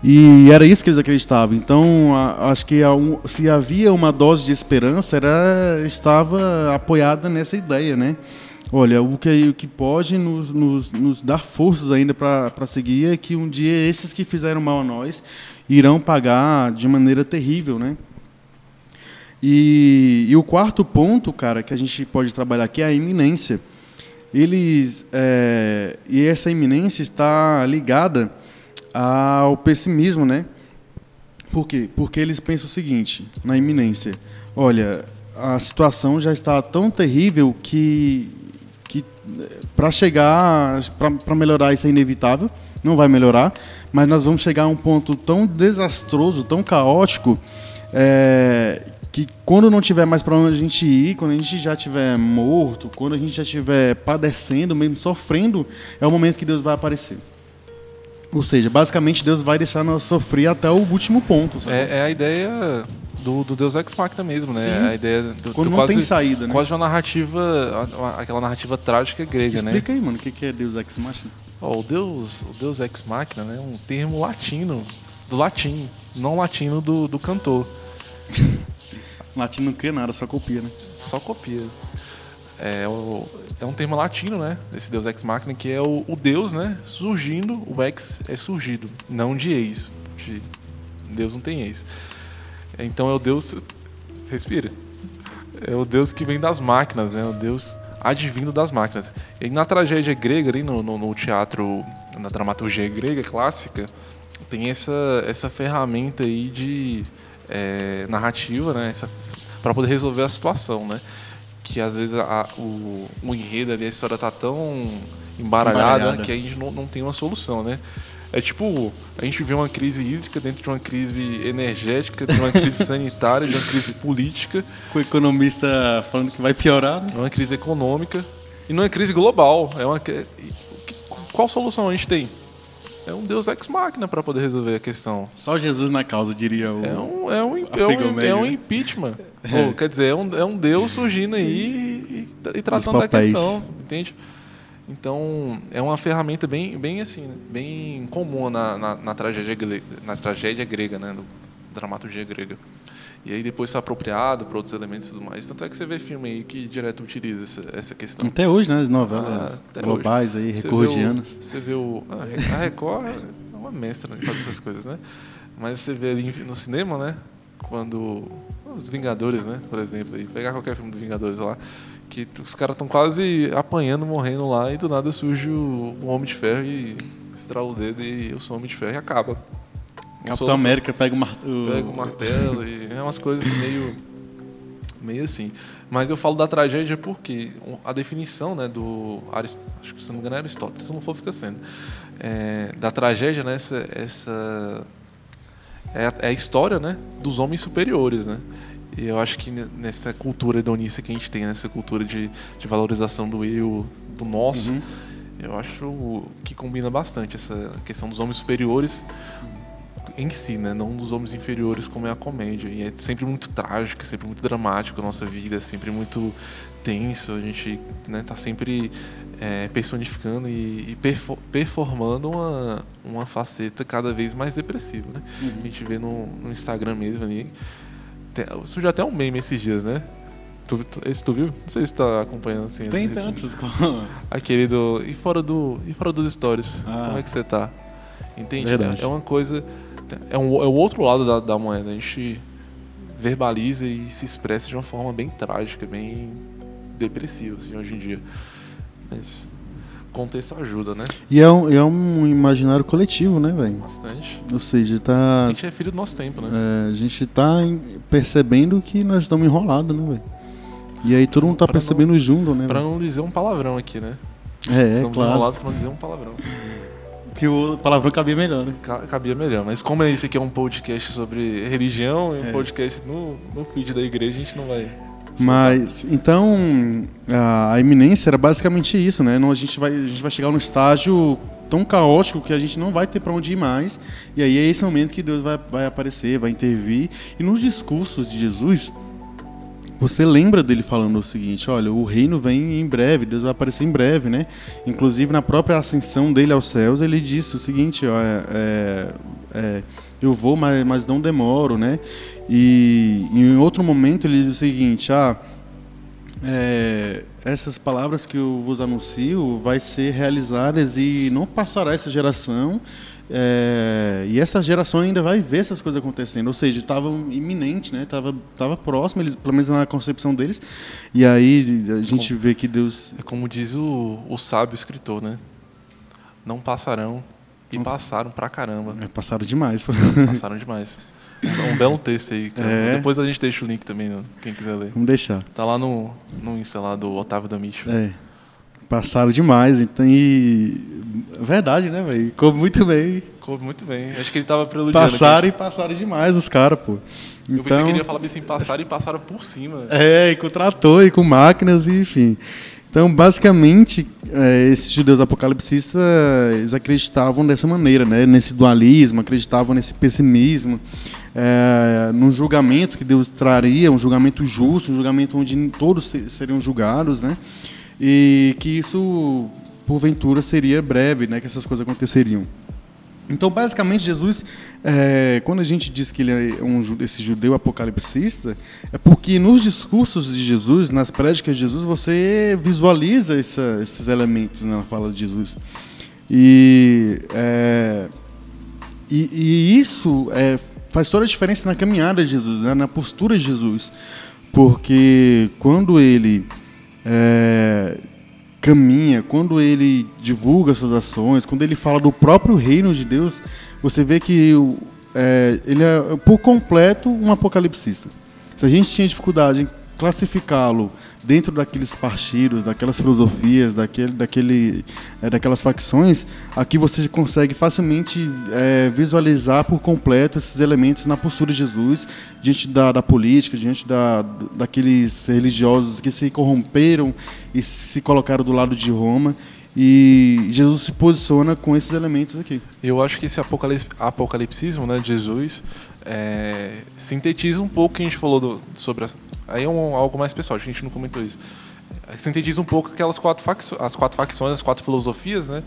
E era isso que eles acreditavam. Então, a, acho que a, se havia uma dose de esperança, era, estava apoiada nessa ideia, né? Olha, o que, o que pode nos, nos, nos dar forças ainda para seguir é que um dia esses que fizeram mal a nós irão pagar de maneira terrível, né? E, e, o quarto ponto, cara, que a gente pode trabalhar aqui é a iminência. Eles é, e essa iminência está ligada ao pessimismo, né? Por quê? Porque eles pensam o seguinte na iminência: olha, a situação já está tão terrível que para chegar para melhorar isso é inevitável, não vai melhorar, mas nós vamos chegar a um ponto tão desastroso, tão caótico é, que quando não tiver mais para onde a gente ir, quando a gente já estiver morto, quando a gente já estiver padecendo, mesmo sofrendo, é o momento que Deus vai aparecer. Ou seja, basicamente Deus vai deixar nós sofrer até o último ponto. É, é, a ideia do, do, Deus Ex Machina mesmo, né? Sim. A ideia do, Quando do não quase, tem saída, né? Quase uma narrativa, aquela narrativa trágica grega, Explica né? Explica aí, mano, o que é Deus Ex Machina? Oh, o Deus, o Deus Ex Machina, né? Um termo latino, do latim, não latino do, do cantor. [laughs] latino não cria nada, só copia, né? Só copia. É, o, é um termo latino, né? Desse Deus Ex Machina, que é o, o Deus, né? Surgindo, o ex é surgido, não de ex. De Deus não tem ex. Então é o Deus. Respira. É o Deus que vem das máquinas, né? O Deus advindo das máquinas. E na tragédia grega, ali no, no, no teatro, na dramaturgia grega clássica, tem essa, essa ferramenta aí de é, narrativa, né? Para poder resolver a situação, né? que às vezes a, o, o enredo ali, a história tá tão embaralhada, embaralhada. que a gente não, não tem uma solução, né? É tipo, a gente vê uma crise hídrica dentro de uma crise energética, de uma crise [laughs] sanitária, de uma crise política. Com o economista falando que vai piorar. Né? É uma crise econômica. E não é crise global. É uma, qual solução a gente tem? É um Deus ex máquina para poder resolver a questão. Só Jesus na causa, diria o. É um, é um, é um, é um impeachment. [laughs] É. quer dizer, é um, é um Deus surgindo aí e, e, e tratando da questão, entende? Então, é uma ferramenta bem, bem assim, né? bem comum na, na, na, tragédia, grega, na tragédia grega, né? Do, dramaturgia grega. E aí depois foi apropriado para outros elementos e tudo mais. Tanto é que você vê filme aí que direto utiliza essa, essa questão. Até hoje, né? As novelas ah, globais hoje. aí, recordianas. Você vê o... A Record é uma mestra em fazer essas coisas, né? Mas você vê ali no cinema, né? Quando... Os Vingadores, né? Por exemplo. Aí, pegar qualquer filme dos Vingadores lá. Que os caras estão quase apanhando, morrendo lá. E do nada surge o, o Homem de Ferro e estrala o dedo e eu sou Homem de Ferro e acaba. Capitão América pega o, mar... pega o martelo e é umas coisas meio meio assim. Mas eu falo da tragédia porque a definição, né, do acho que se não me engano é Aristóteles, se não for fica sendo, é, da tragédia, né, essa, essa é, a, é a história, né, dos homens superiores, né. E eu acho que nessa cultura hedonista que a gente tem, nessa cultura de, de valorização do eu, do nosso, uhum. eu acho que combina bastante essa questão dos homens superiores em si, né? Não dos homens inferiores como é a comédia. E é sempre muito trágico, sempre muito dramático a nossa vida, é sempre muito tenso. A gente né, tá sempre é, personificando e, e performando uma, uma faceta cada vez mais depressiva, né? Uhum. A gente vê no, no Instagram mesmo ali. Surgiu até um meme esses dias, né? Tu, tu, esse tu viu? Não sei se tá acompanhando assim. Tem tantos. [laughs] Aquele do. E fora do. E fora dos stories. Ah. Como é que você tá? Entende? É uma coisa é, um, é o outro lado da, da moeda. A gente verbaliza e se expressa de uma forma bem trágica, bem depressiva, assim, hoje em dia. Mas contexto ajuda, né? E é um, é um imaginário coletivo, né, velho? Bastante. Ou seja, tá... A gente é filho do nosso tempo, né? É, a gente tá percebendo que nós estamos enrolados, né, velho? E aí todo mundo tá pra percebendo não, junto, né? Pra véio? não dizer um palavrão aqui, né? É, Somos claro. enrolados pra não dizer um palavrão. Que o palavrão cabia melhor, né? Ca- Cabia melhor. Mas como esse aqui é um podcast sobre religião e um É. podcast no, no feed da igreja, a gente não vai. Mas, então, a, a iminência era basicamente isso, né? Não, a, gente vai, a gente vai chegar num estágio tão caótico que a gente não vai ter para onde ir mais. E aí é esse momento que Deus vai, vai aparecer, vai intervir. E nos discursos de Jesus, você lembra dele falando o seguinte: olha, o reino vem em breve, Deus vai aparecer em breve, né? Inclusive na própria ascensão dele aos céus, ele disse o seguinte: ó, é, é, é, eu vou, mas, mas não demoro, né? E em outro momento ele diz o seguinte: ah, é, essas palavras que eu vos anuncio vai ser realizadas e não passará essa geração. é, e essa geração ainda vai ver essas coisas acontecendo, ou seja, estava iminente, né? Tava, tava próximo, eles, pelo menos na concepção deles. E aí a gente vê que Deus É como diz o, o sábio escritor, né? Não passarão. E passaram pra caramba. é, passaram demais. Passaram demais. Um, belo texto aí, cara. É. Depois a gente deixa o link também, né, quem quiser ler. Vamos deixar. Tá lá no, no Insta lá do Otávio Damicho. É. Passaram demais, então e verdade, né, velho? Ficou muito bem. Coube muito bem. Acho que ele tava preludiando. Passaram e passaram demais os caras, pô. aqui. Eu pensei Então, que ele ia falar bem assim, passaram e passaram por cima. é, e com trator e com máquinas, e, enfim. Então, basicamente, é, esses judeus apocalipsistas, eles acreditavam dessa maneira, né? Nesse dualismo, acreditavam nesse pessimismo, é, num julgamento que Deus traria, um julgamento justo, um julgamento onde todos se- seriam julgados, né? E que isso, porventura, seria breve, né? Que essas coisas aconteceriam. Então, basicamente, Jesus, é, quando a gente diz que ele é um, esse judeu apocalipsista, é porque nos discursos de Jesus, nas prédicas de Jesus, você visualiza essa- esses elementos na fala de Jesus. E, é, e, e isso é, faz toda a diferença na caminhada de Jesus, né, na postura de Jesus. Porque quando ele é, caminha, quando ele divulga suas ações, quando ele fala do próprio reino de Deus, você vê que é, ele é por completo um apocalipsista. Se a gente tinha dificuldade em classificá-lo dentro daqueles partidos, daquelas filosofias, daquele, daquele, é, daquelas facções, aqui você consegue facilmente é, visualizar por completo esses elementos na postura de Jesus diante da, da política, diante da, daqueles religiosos que se corromperam e se colocaram do lado de Roma. E Jesus se posiciona com esses elementos aqui. Eu acho que esse apocalips, apocalipsismo né, de Jesus é, sintetiza um pouco o que a gente falou do- sobre. Aí é um, algo mais pessoal, a gente não comentou isso. É, Sintetiza um pouco aquelas quatro, facço, as quatro facções, as quatro filosofias, né?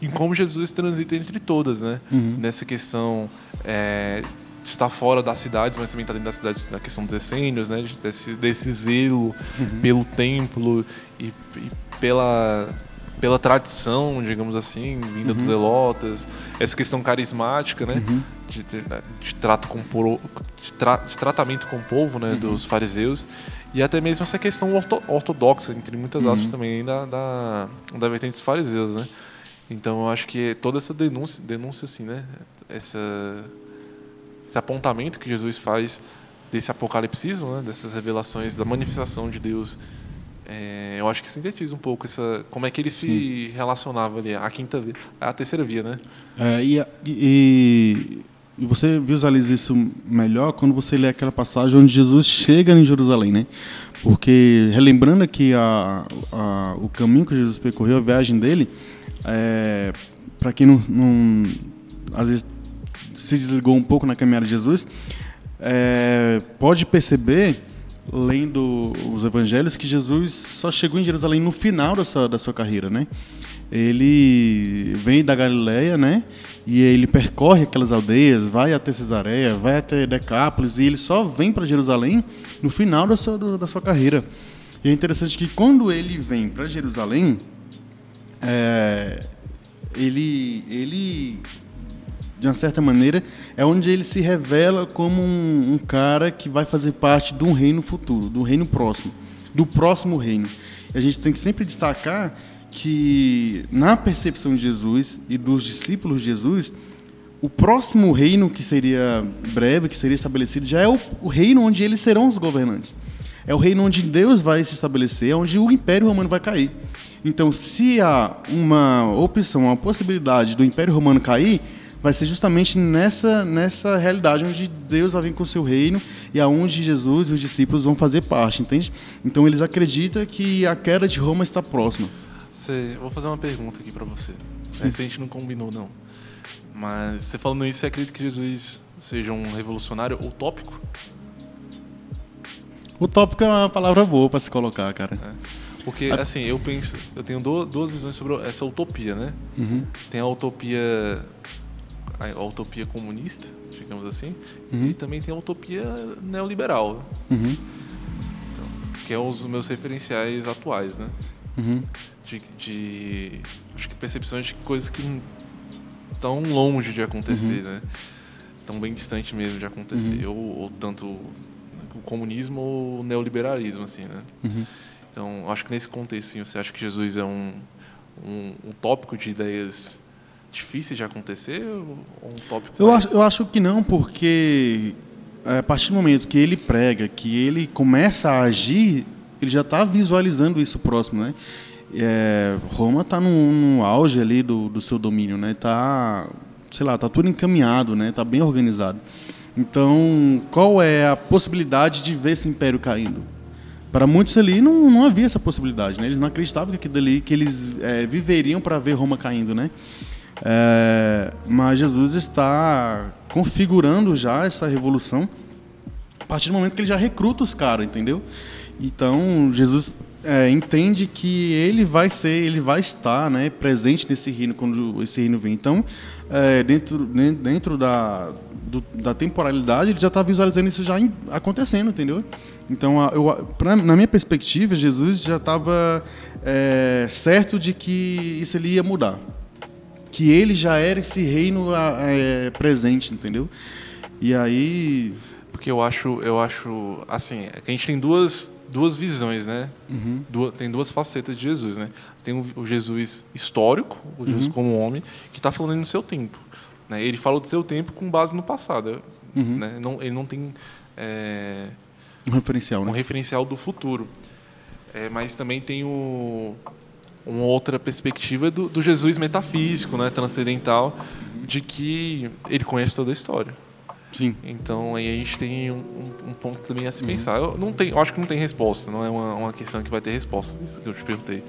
Em como Jesus transita entre todas, né? Nessa questão é, de estar fora das cidades, mas também está dentro da cidade, da questão dos essênios, né? Desse, desse zelo pelo templo e, e pela pela tradição, digamos assim, vinda dos zelotas, essa questão carismática, né, de, de- de trato com poro- de, tra- de tratamento com o povo, né, dos fariseus, e até mesmo essa questão orto- ortodoxa, entre muitas aspas também, da, da, da vertente dos fariseus, né. Então eu acho que toda essa denúncia, denúncia assim, né, essa esse apontamento que Jesus faz desse apocalipsismo, né, dessas revelações da manifestação de Deus, é, eu acho que sintetiza um pouco essa como é que ele se relacionava ali, a quinta via, a terceira via, né? É, e, e- e você visualiza isso melhor quando você lê aquela passagem onde Jesus chega em Jerusalém, né? Porque, relembrando aqui a, a- o caminho que Jesus percorreu, a viagem dele, para quem não, não- às vezes se desligou um pouco na caminhada de Jesus, é, pode perceber, lendo os evangelhos, que Jesus só chegou em Jerusalém no final da sua, da sua carreira, né? Ele vem da Galileia, né? E ele percorre aquelas aldeias, vai até Cesareia, vai até Decápolis, e ele só vem para Jerusalém no final da sua, da sua carreira. E é interessante que quando ele vem para Jerusalém, é, ele, ele de uma certa maneira, é onde ele se revela como um, um cara que vai fazer parte de um reino futuro, do reino próximo, do próximo reino. E a gente tem que sempre destacar que, na percepção de Jesus e dos discípulos de Jesus, o próximo reino que seria breve, que seria estabelecido, já é o, o reino onde eles serão os governantes. É o reino onde Deus vai se estabelecer, onde o Império Romano vai cair. Então, se há uma opção, uma possibilidade do Império Romano cair, vai ser justamente nessa, nessa realidade onde Deus vai vir com o seu reino e aonde Jesus e os discípulos vão fazer parte, entende? Então, eles acreditam que a queda de Roma está próxima. Você, vou fazer uma pergunta aqui para você. Sim. a gente não combinou, não. Mas você falando isso, você acredita que Jesus seja um revolucionário utópico? Utópico é uma palavra boa para se colocar, cara. É. Porque, assim, eu penso, eu tenho duas visões sobre essa utopia, né? Uhum. Tem a utopia, a utopia comunista, digamos assim, uhum. e também tem a utopia neoliberal, uhum. então, que é os meus referenciais atuais, né? Uhum. De, de, acho que percepções de coisas que estão longe de acontecer, uhum. né? Estão bem distantes mesmo de acontecer, ou, ou tanto o comunismo ou o neoliberalismo, assim, né? Então, acho que nesse contexto, você acha que Jesus é um, um, um tópico de ideias difíceis de acontecer ou um tópico eu mais... acho Eu acho que não, porque é, a partir do momento que ele prega, que ele começa a agir, ele já está visualizando isso próximo, né? É, Roma está no, no, auge ali do, do seu domínio, né? Tá, sei lá, tá tudo encaminhado, né? Tá bem organizado. Então, qual é a possibilidade de ver esse império caindo? para muitos ali não, não havia essa possibilidade, né? Eles não acreditavam que aquilo ali, que eles é, viveriam para ver Roma caindo, né? É, mas Jesus está configurando já essa revolução a partir do momento que ele já recruta os caras, entendeu? Então Jesus é, entende que ele vai ser, ele vai estar, né, presente nesse reino quando esse reino vem. Então, é, dentro, dentro da, do, da temporalidade, ele já está visualizando isso já acontecendo, entendeu? Então, eu, pra, na minha perspectiva, Jesus já estava é, certo de que isso ele ia mudar, que ele já era esse reino é, presente, entendeu? E aí, porque eu acho, eu acho, assim, é a gente tem duas duas visões, né? Uhum. Tem duas facetas de Jesus, né? Tem o, Jesus histórico, o Jesus uhum. como homem, que está falando no seu tempo. Né? Ele fala do seu tempo com base no passado. Uhum. Né? Não, ele não tem é, um referencial, um né? referencial do futuro. É, mas também tem o, uma outra perspectiva do, do Jesus metafísico, né? transcendental, de que ele conhece toda a história. Sim. Então aí a gente tem um, um ponto também a se uhum. pensar. Eu, não tem, eu acho que não tem resposta, não é uma, uma questão que vai ter resposta, isso que eu te perguntei.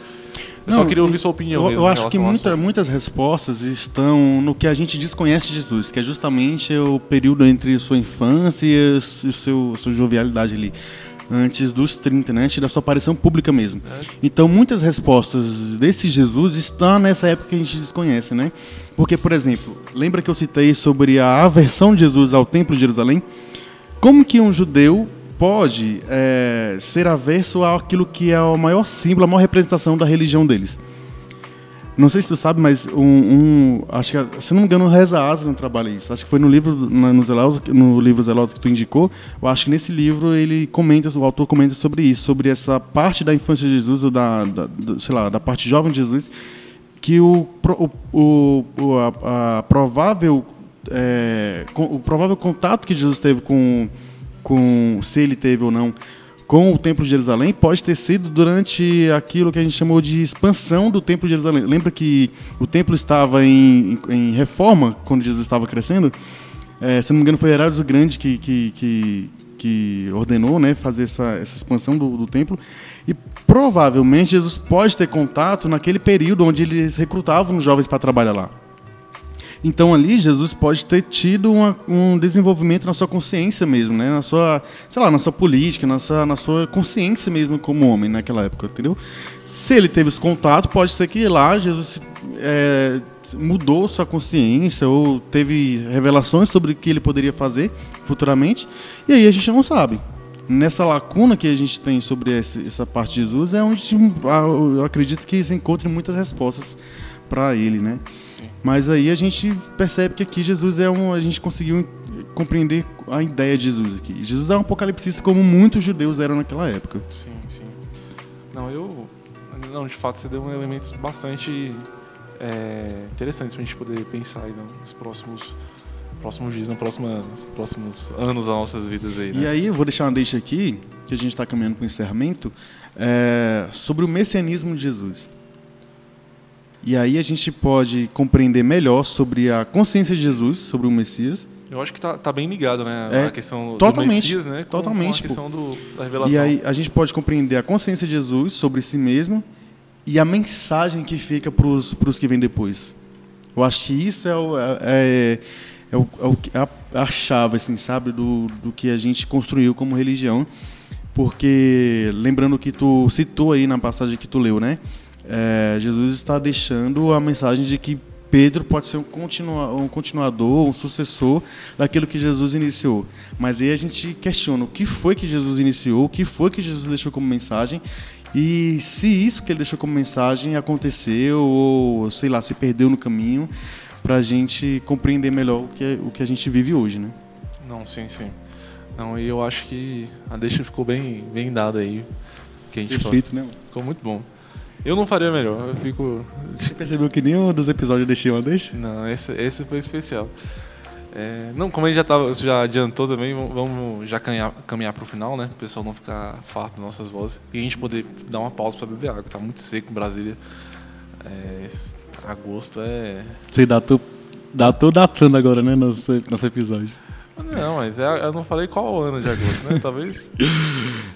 Eu não, só queria ouvir sua opinião eu. Eu acho que muita, muitas respostas estão no que a gente desconhece de Jesus, que é justamente o período entre sua infância e a seu, sua jovialidade ali antes dos 30, né? antes da sua aparição pública mesmo. Então, muitas respostas desse Jesus estão nessa época que a gente desconhece, né? Porque, por exemplo, lembra que eu citei sobre a aversão de Jesus ao Templo de Jerusalém? Como que um judeu pode é, ser averso àquilo que é o maior símbolo, a maior representação da religião deles? Não sei se tu sabe, mas um, um acho que, se não me engano, o Reza Aslan trabalha isso. Acho que foi no livro no, Zeloso, no livro Zeloso que tu indicou. Eu acho que nesse livro ele comenta, o autor comenta sobre isso, sobre essa parte da infância de Jesus, ou da, da, da sei lá, da parte jovem de Jesus, que o, o, o a, a, provável é, o provável contato que Jesus teve com, com se ele teve ou não com o Templo de Jerusalém pode ter sido durante aquilo que a gente chamou de expansão do Templo de Jerusalém. Lembra que o templo estava em, em, em reforma quando Jesus estava crescendo? É, se não me engano, foi Herodes o Grande que, que, que, que ordenou né, fazer essa, essa expansão do, do templo. E provavelmente Jesus pode ter contato naquele período onde eles recrutavam os jovens para trabalhar lá. Então ali Jesus pode ter tido uma, um desenvolvimento na sua consciência mesmo, né? Na sua, sei lá, na sua política, na sua, na sua consciência mesmo como homem naquela época, entendeu? Se ele teve esse contato, pode ser que lá Jesus é, mudou sua consciência ou teve revelações sobre o que ele poderia fazer futuramente, e aí a gente não sabe nessa lacuna que a gente tem sobre essa parte de Jesus é onde eu acredito que se encontrem muitas respostas para ele, né? Sim. Mas aí a gente percebe que aqui Jesus é um, a gente conseguiu compreender a ideia de Jesus aqui. Jesus é um apocalipsista como muitos judeus eram naquela época. Sim, sim. Não, eu não, de fato você deu um elementos bastante é, interessantes para a gente poder pensar aí nos próximos próximos dias, nos próximos, nos próximos anos das nossas vidas aí, né? E aí eu vou deixar uma deixa aqui, que a gente está caminhando para o encerramento, é, sobre o messianismo de Jesus. E aí a gente pode compreender melhor sobre a consciência de Jesus, sobre o Messias. Eu acho que tá, tá bem ligado, né? É, a questão totalmente, do Messias, né? Com, totalmente, Com a questão do, da revelação. E aí a gente pode compreender a consciência de Jesus sobre si mesmo e a mensagem que fica para os que vêm depois. Eu acho que isso é, o, é, é, é, o, é, o, é a, a chave, assim, sabe, do, do que a gente construiu como religião. Porque, lembrando que tu citou aí na passagem que tu leu, né? É, Jesus está deixando a mensagem de que Pedro pode ser um, continua, um continuador, um sucessor daquilo que Jesus iniciou. Mas aí a gente questiona o que foi que Jesus iniciou, o que foi que Jesus deixou como mensagem e se isso que ele deixou como mensagem aconteceu ou, sei lá, se perdeu no caminho para a gente compreender melhor o que, o que a gente vive hoje, né? Não, sim, sim. Não, e eu acho que a deixa ficou bem, bem dada aí. Que a gente Perfeito, né? Ficou muito bom. Eu não faria melhor, eu fico. Você percebeu que nenhum dos episódios eu deixei uma deixa? Não, esse, esse foi especial. É, não, como a gente já, tava, já adiantou também, vamos já caminhar, caminhar para o final, né? O pessoal não ficar farto das nossas vozes. E a gente poder dar uma pausa para beber água. Tá muito seco em Brasília. É, agosto é. Você datou, datou datando agora, né? Nosso, nosso episódio. Não, mas é, eu não falei qual ano de agosto, né? Talvez.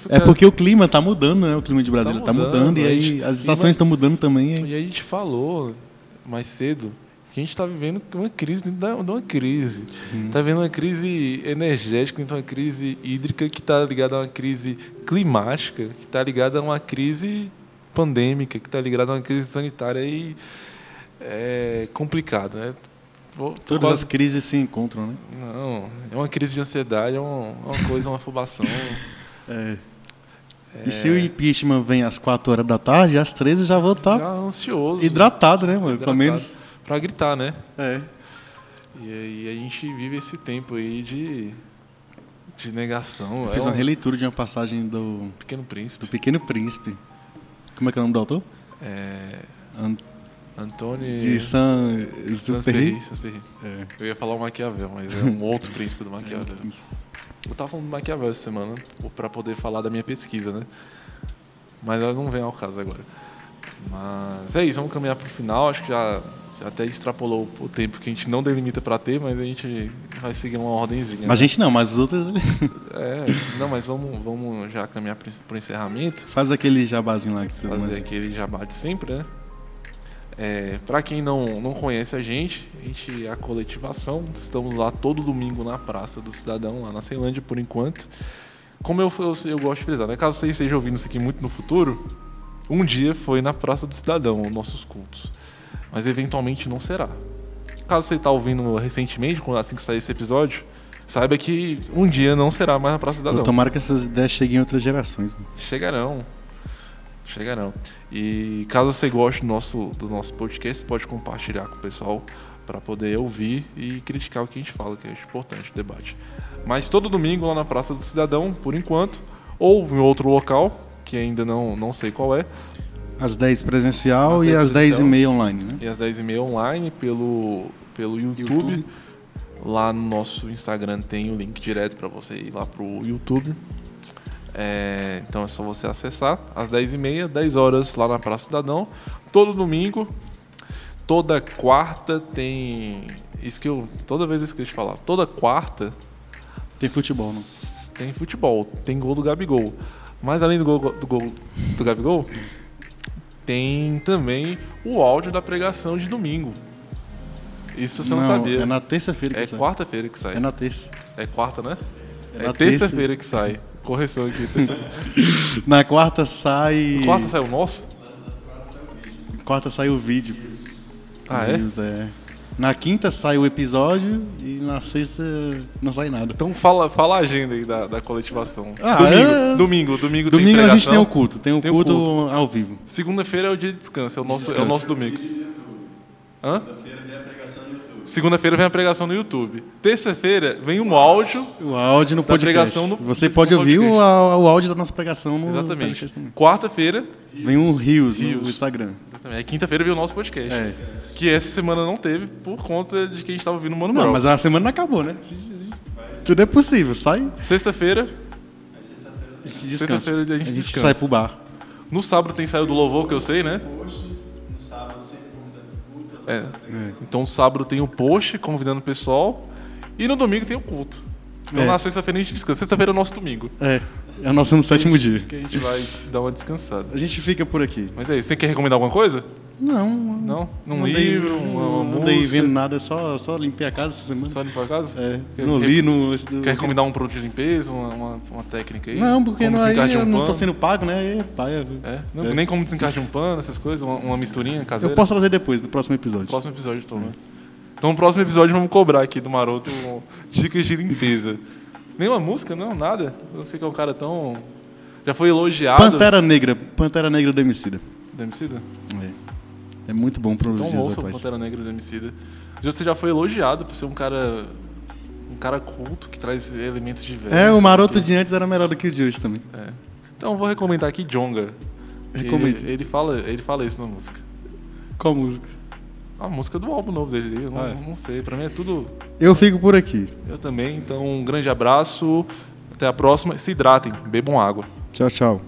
é porque o clima tá mudando, né? O clima de Brasília tá mudando, tá mudando e aí as estações estão mudando também. E... e a gente falou mais cedo que a gente está vivendo uma crise dentro de uma crise. Está vivendo uma crise energética, dentro de uma crise hídrica que está ligada a uma crise climática, que está ligada a uma crise pandêmica, que está ligada a uma crise sanitária e é complicado, né? Vou, Todas quase... as crises se encontram, né? Não, é uma crise de ansiedade, é uma, é uma coisa, uma afobação. [laughs] é. É... E se o impeachment vem às 4 horas da tarde, às 13 já vou estar tá ansioso. Hidratado, né, mano? Hidratado. Pelo menos. Pra gritar, né? É. E aí a gente vive esse tempo aí de, de negação. Eu fiz é uma releitura de uma passagem do. Pequeno Príncipe. Do Pequeno Príncipe. Como é que é o nome do autor? É. Ant... Antônio. De Saint Exupéry. É. Eu ia falar o Maquiavel, mas é um [laughs] outro príncipe do Maquiavel. É, eu tava falando do Maquiavel essa semana para poder falar da minha pesquisa, né? Mas ela não vem ao caso agora. Mas é isso, vamos caminhar para o final. Acho que já, já até extrapolou o tempo que a gente não delimita para ter, mas a gente vai seguir uma ordemzinha. Mas né? a gente não, mas os outros. é, não, mas vamos, vamos já caminhar para o encerramento. Faz aquele jabazinho lá que tu Fazer aquele jabá de sempre, né? É, para quem não, não conhece a gente, a gente é a coletivação. Estamos lá todo domingo na Praça do Cidadão, lá na Ceilândia, por enquanto. Como eu, eu, eu gosto de frisar, né? caso você esteja ouvindo isso aqui muito no futuro, um dia foi na Praça do Cidadão, nossos cultos. Mas eventualmente não será. Caso você está ouvindo recentemente, assim que sair esse episódio, saiba que um dia não será mais na Praça do Cidadão. Tomara que essas ideias cheguem em outras gerações. Mano. Chegarão. Chegarão. E caso você goste do nosso, do nosso podcast, pode compartilhar com o pessoal para poder ouvir e criticar o que a gente fala, que é importante o debate. Mas todo domingo lá na Praça do Cidadão, por enquanto, ou em outro local, que ainda não, não sei qual é. Às 10 presencial às 10 e às 10 e meia online, né? E às 10 e meia online pelo, pelo YouTube. YouTube. Lá no nosso Instagram tem o link direto para você ir lá pro YouTube. É, então é só você acessar às 10h30, 10 horas lá na Praça Cidadão. Todo domingo, toda quarta tem. Isso que eu. Toda vez isso que eu te falar. Toda quarta. Tem futebol, não? Tem futebol, tem gol do Gabigol. Mas além do gol do, gol do Gabigol, tem também o áudio da pregação de domingo. Isso você não, não sabia. É na terça-feira que é sai. É quarta-feira que sai. É na terça. É quarta, né? É, é terça-feira que sai. Correção aqui. [laughs] Na quarta sai. Na quarta sai o nosso? Na quarta sai o vídeo. Ah, é? é? Na quinta sai o episódio e na sexta não sai nada. Então fala, fala a agenda aí da, da coletivação. Ah, domingo, é... domingo, domingo. Domingo a gente tem o culto, tem o tem culto, culto, ao vivo. Segunda-feira é o dia de descanso, é o nosso, descanso. É o nosso domingo. Hã? Segunda-feira vem a pregação no YouTube. Terça-feira vem um áudio. O áudio no Da podcast. pregação no- Você pode ouvir o, o áudio da nossa pregação no Exatamente. Quarta-feira. Vem um Rios, no. Instagram. Exatamente. Quinta-feira vem o nosso podcast. É. Que essa semana não teve por conta de que a gente tava ouvindo o Mano Não, Brown. mas a semana não acabou, né? Tudo é possível. Sai. Sexta-feira. A gente. Sexta-feira a gente descansa. sai pro bar. No sábado tem saído do louvor, que eu sei, né? É. Então, sábado tem o post convidando o pessoal. E no domingo tem o culto. Então, É. na sexta-feira a gente descansa. Sexta-feira é o nosso domingo. É. É o nosso sétimo dia. Que a gente vai dar uma descansada. A gente fica por aqui. Mas é isso. Tem que recomendar alguma coisa? Não. Não? Num não livro, uma, não, uma não dei música? vendo nada, só, só limpei a casa essa semana. Só limpar a casa? É, Quer- não li do- Quer recomendar um produto de limpeza, uma, uma, uma técnica aí? Não, porque Como não, aí um não tô sendo pago, né? Aí, pai, É? Não, É. Nem como desencardir um pano, essas coisas? Uma, uma misturinha caseira? Eu posso trazer depois, no próximo episódio. Próximo episódio, então, né? Então, no próximo episódio, vamos cobrar aqui do Maroto dicas de limpeza. Nenhuma música, não, nada. Não sei que é um cara tão. Já foi elogiado. Pantera Negra. Pantera Negra do Emicida. Do Emicida? É. É muito bom para os Então, dias ouça atuais. Pantera Negra do Emicida. Você já foi elogiado por ser um cara. Um cara culto que traz elementos diversos. É, o maroto que- de antes era melhor do que o de hoje também. É. Então, eu vou recomendar aqui Jonga. Recomende. Ele, ele, fala, ele fala isso na música. Qual música? A música do álbum novo dele. Eu não, Ah, é. não sei. Pra mim é tudo. Eu fico por aqui. Eu também. Então, um grande abraço. Até a próxima. Se hidratem. Bebam água. Tchau, tchau.